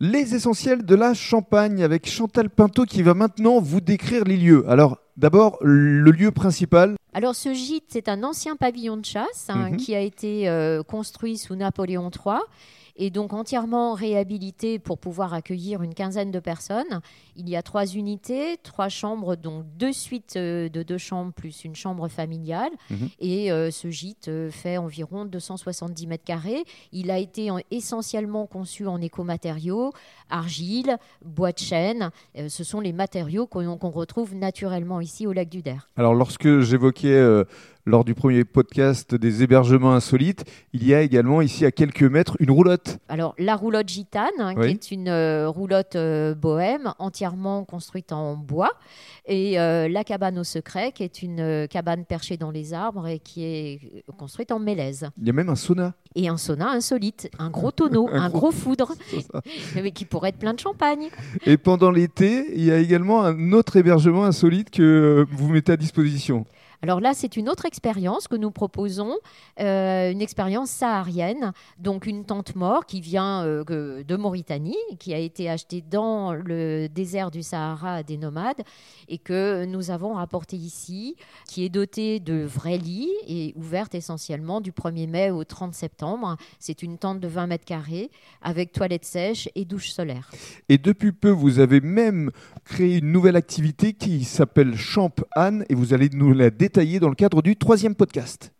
Les essentiels de la Champagne avec Chantal Pinto qui va maintenant vous décrire les lieux. Alors d'abord le lieu principal. Alors ce gîte, c'est un ancien pavillon de chasse hein, Mhm. qui a été euh, construit sous Napoléon III et donc entièrement réhabilité pour pouvoir accueillir une quinzaine de personnes. Il y a trois unités, trois chambres, donc deux suites euh, de deux chambres plus une chambre familiale. Mhm. Et euh, ce gîte fait environ 270 mètres carrés. Il a été en- essentiellement conçu en écomatériaux, argile, bois de chêne. Euh, ce sont les matériaux qu'on qu'on retrouve naturellement ici au lac du Der. Alors lorsque j'évoquais euh, lors du premier podcast des hébergements insolites, il y a également ici à quelques mètres une roulotte. Alors, la roulotte gitane, hein, Oui. qui est une euh, roulotte euh, bohème entièrement construite en bois, et euh, la cabane au secret, qui est une cabane perchée dans les arbres et qui est construite en mélèze. Il y a même un sauna. Et un sauna insolite, un gros tonneau, Un un, gros- gros foudre, mais qui pourrait être plein de champagne. Et pendant l'été, il y a également un autre hébergement insolite que vous mettez à disposition. Alors là, c'est une autre expérience que nous proposons, euh, une expérience saharienne, donc une tente mort qui vient euh, de Mauritanie, qui a été achetée dans le désert du Sahara des nomades et que nous avons rapportée ici, qui est dotée de vrais lits et ouverte essentiellement du 1er mai au 30 septembre. C'est une tente de 20 mètres carrés avec toilettes sèches et douche solaire. Et depuis peu, vous avez même créé une nouvelle activité qui s'appelle Champ Anne et vous allez nous la détailler dans le cadre du troisième podcast.